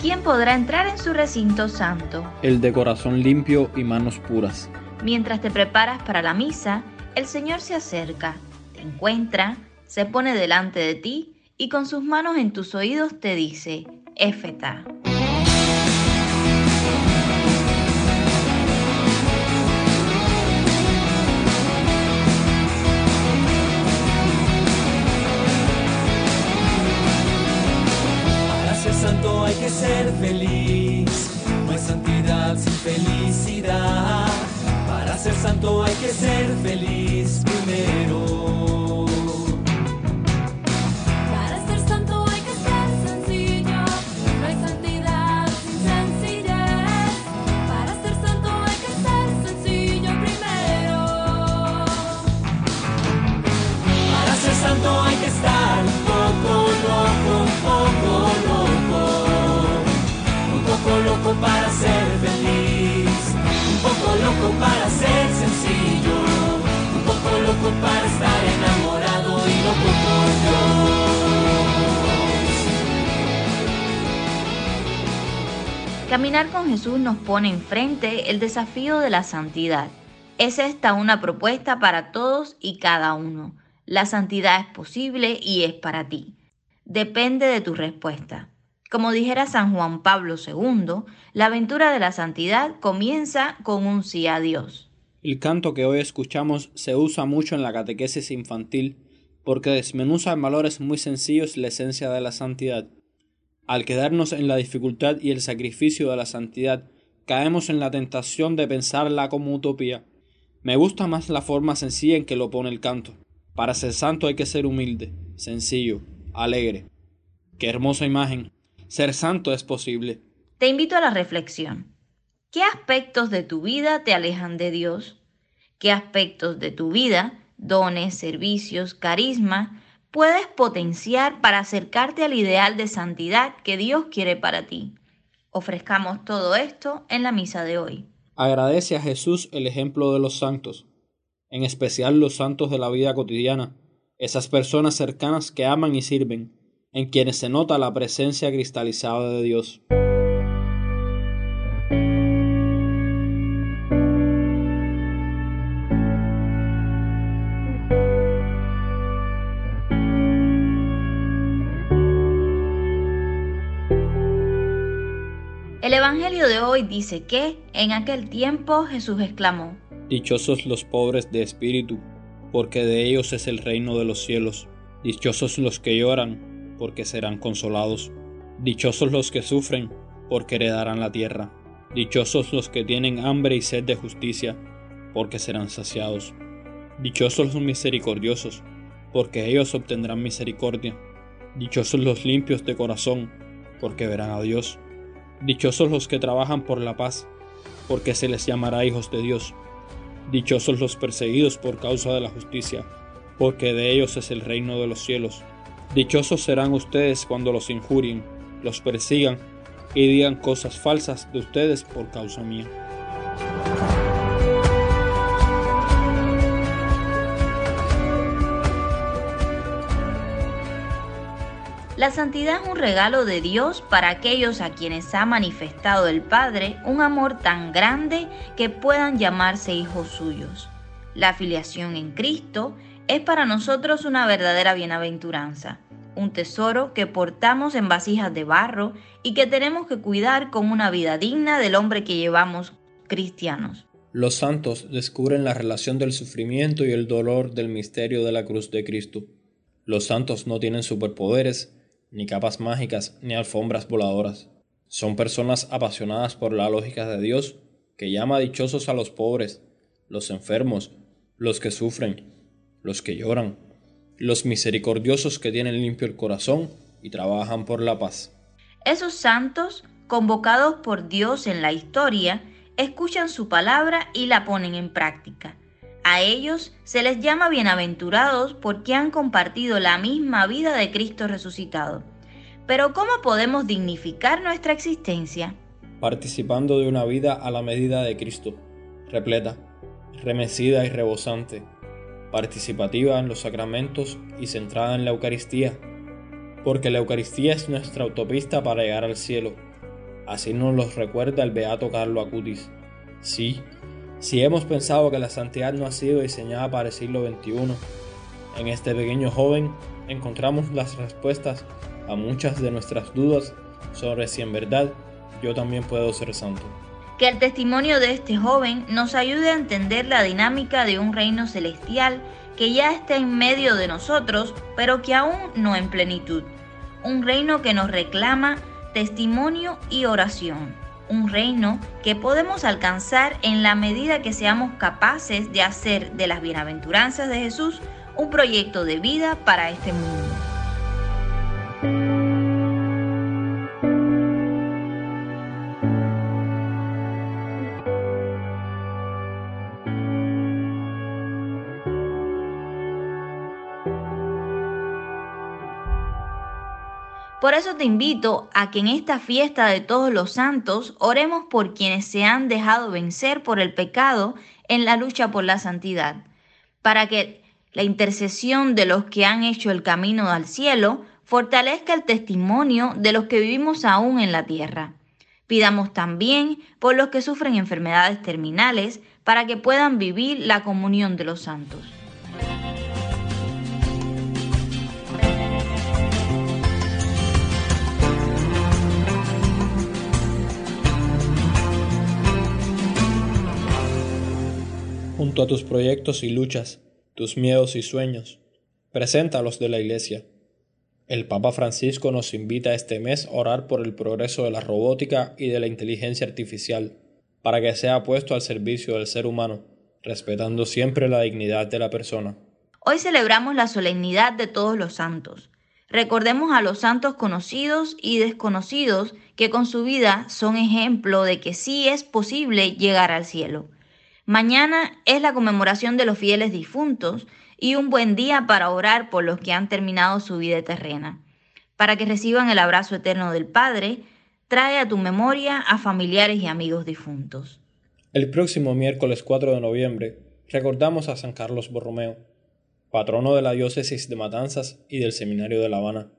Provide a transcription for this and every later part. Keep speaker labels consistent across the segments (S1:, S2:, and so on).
S1: ¿Quién podrá entrar en su recinto santo?
S2: El de corazón limpio y manos puras.
S1: Mientras te preparas para la misa, el Señor se acerca, te encuentra, se pone delante de ti y con sus manos en tus oídos te dice, Éfeta.
S3: Hay que ser feliz, no hay santidad sin felicidad. Para ser santo hay que ser feliz primero.
S4: Para ser
S3: feliz, un poco loco para ser sencillo, un poco loco para estar enamorado y loco por Dios.
S1: Caminar con Jesús nos pone enfrente el desafío de la santidad. Es esta una propuesta para todos y cada uno. La santidad es posible y es para ti. Depende de tu respuesta. Como dijera San Juan Pablo II, la aventura de la santidad comienza con un sí a Dios.
S2: El canto que hoy escuchamos se usa mucho en la catequesis infantil porque desmenuza en valores muy sencillos la esencia de la santidad. Al quedarnos en la dificultad y el sacrificio de la santidad, caemos en la tentación de pensarla como utopía. Me gusta más la forma sencilla en que lo pone el canto. Para ser santo hay que ser humilde, sencillo, alegre. Qué hermosa imagen. Ser santo es posible.
S1: Te invito a la reflexión. ¿Qué aspectos de tu vida te alejan de Dios? ¿Qué aspectos de tu vida, dones, servicios, carisma, puedes potenciar para acercarte al ideal de santidad que Dios quiere para ti? Ofrezcamos todo esto en la misa de hoy.
S2: Agradece a Jesús el ejemplo de los santos, en especial los santos de la vida cotidiana, esas personas cercanas que aman y sirven, en quienes se nota la presencia cristalizada de Dios.
S1: El Evangelio de hoy dice que en aquel tiempo Jesús exclamó,
S2: Dichosos los pobres de espíritu, porque de ellos es el reino de los cielos. Dichosos los que lloran, porque serán consolados. Dichosos los que sufren, porque heredarán la tierra. Dichosos los que tienen hambre y sed de justicia, porque serán saciados. Dichosos los misericordiosos, porque ellos obtendrán misericordia. Dichosos los limpios de corazón, porque verán a Dios. Dichosos los que trabajan por la paz, porque se les llamará hijos de Dios. Dichosos los perseguidos por causa de la justicia, porque de ellos es el reino de los cielos. Dichosos serán ustedes cuando los injurien, los persigan y digan cosas falsas de ustedes por causa mía.
S1: La santidad es un regalo de Dios para aquellos a quienes ha manifestado el Padre un amor tan grande que puedan llamarse hijos suyos. La filiación en Cristo es para nosotros una verdadera bienaventuranza, un tesoro que portamos en vasijas de barro y que tenemos que cuidar con una vida digna del hombre que llevamos cristianos.
S2: Los santos descubren la relación del sufrimiento y el dolor del misterio de la cruz de Cristo. Los santos no tienen superpoderes, ni capas mágicas, ni alfombras voladoras. Son personas apasionadas por la lógica de Dios, que llama dichosos a los pobres, los enfermos, los que sufren, los que lloran, los misericordiosos que tienen limpio el corazón y trabajan por la paz.
S1: Esos santos, convocados por Dios en la historia, escuchan su palabra y la ponen en práctica. A ellos se les llama bienaventurados porque han compartido la misma vida de Cristo resucitado. Pero ¿cómo podemos dignificar nuestra existencia?
S2: Participando de una vida a la medida de Cristo, repleta, remecida y rebosante, participativa en los sacramentos y centrada en la Eucaristía, porque la Eucaristía es nuestra autopista para llegar al cielo. Así nos lo recuerda el beato Carlo Acutis. Sí, si hemos pensado que la santidad no ha sido diseñada para el siglo XXI, en este pequeño joven encontramos las respuestas a muchas de nuestras dudas sobre si en verdad yo también puedo ser santo.
S1: Que el testimonio de este joven nos ayude a entender la dinámica de un reino celestial que ya está en medio de nosotros, pero que aún no en plenitud. Un reino que nos reclama testimonio y oración. Un reino que podemos alcanzar en la medida que seamos capaces de hacer de las bienaventuranzas de Jesús un proyecto de vida para este mundo. Por eso te invito a que en esta fiesta de todos los santos oremos por quienes se han dejado vencer por el pecado en la lucha por la santidad, para que la intercesión de los que han hecho el camino al cielo fortalezca el testimonio de los que vivimos aún en la tierra. Pidamos también por los que sufren enfermedades terminales para que puedan vivir la comunión de los santos.
S2: A tus proyectos y luchas, tus miedos y sueños, preséntalos de la Iglesia. El Papa Francisco nos invita este mes a orar por el progreso de la robótica y de la inteligencia artificial, para que sea puesto al servicio del ser humano, respetando siempre la dignidad de la persona.
S1: Hoy celebramos la solemnidad de todos los santos. Recordemos a los santos conocidos y desconocidos que con su vida son ejemplo de que sí es posible llegar al cielo. Mañana es la conmemoración de los fieles difuntos y un buen día para orar por los que han terminado su vida terrena. Para que reciban el abrazo eterno del Padre, trae a tu memoria a familiares y amigos difuntos.
S2: El próximo miércoles 4 de noviembre recordamos a San Carlos Borromeo, patrono de la diócesis de Matanzas y del Seminario de La Habana.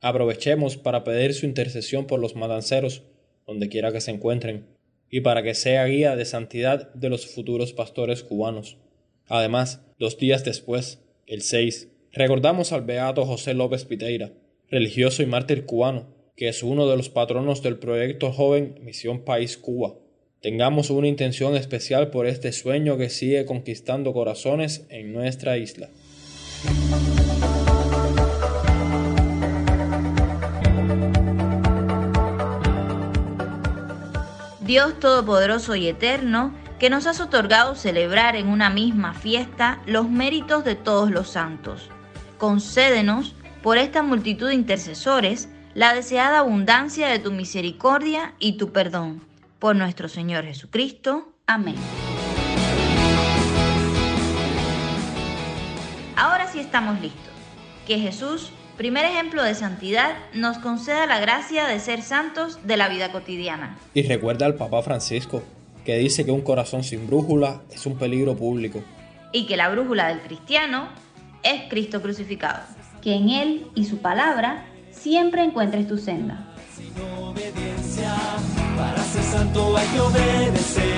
S2: Aprovechemos para pedir su intercesión por los matanceros, donde quiera que se encuentren y para que sea guía de santidad de los futuros pastores cubanos. Además, dos días después, el 6, recordamos al beato José López Piteira, religioso y mártir cubano, que es uno de los patronos del proyecto joven Misión País Cuba. Tengamos una intención especial por este sueño que sigue conquistando corazones en nuestra isla.
S1: Dios Todopoderoso y Eterno, que nos has otorgado celebrar en una misma fiesta los méritos de todos los santos. Concédenos, por esta multitud de intercesores, la deseada abundancia de tu misericordia y tu perdón. Por nuestro Señor Jesucristo. Amén. Ahora sí estamos listos. Que Jesús, primer ejemplo de santidad, nos conceda la gracia de ser santos de la vida cotidiana.
S2: Y recuerda al Papa Francisco, que dice que un corazón sin brújula es un peligro público.
S1: y que la brújula del cristiano es Cristo crucificado. Que en Él y su palabra siempre encuentres tu senda.
S3: Sin obediencia, para ser santo hay que obedecer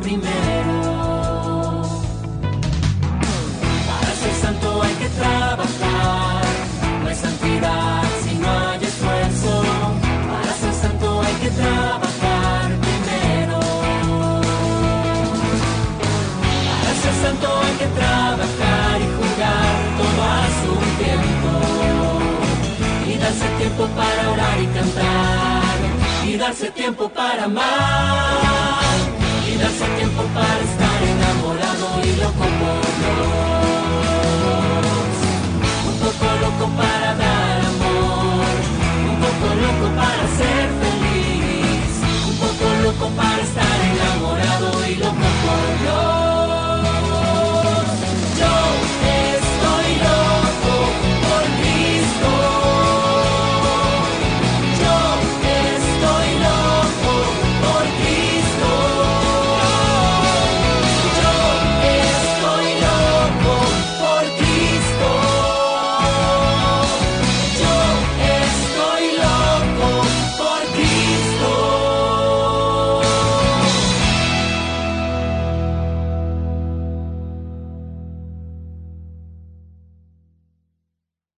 S3: primero. Para ser santo hay que trabajar. No hay santidad si no hay esfuerzo. Para ser santo hay que trabajar primero. Para ser santo hay que trabajar y jugar todo a su tiempo. tiempo para orar y cantar. Y darse tiempo para amar horas o tiempo para estar enamorado y loco por dos. Un poco loco para dar amor, un poco loco para ser.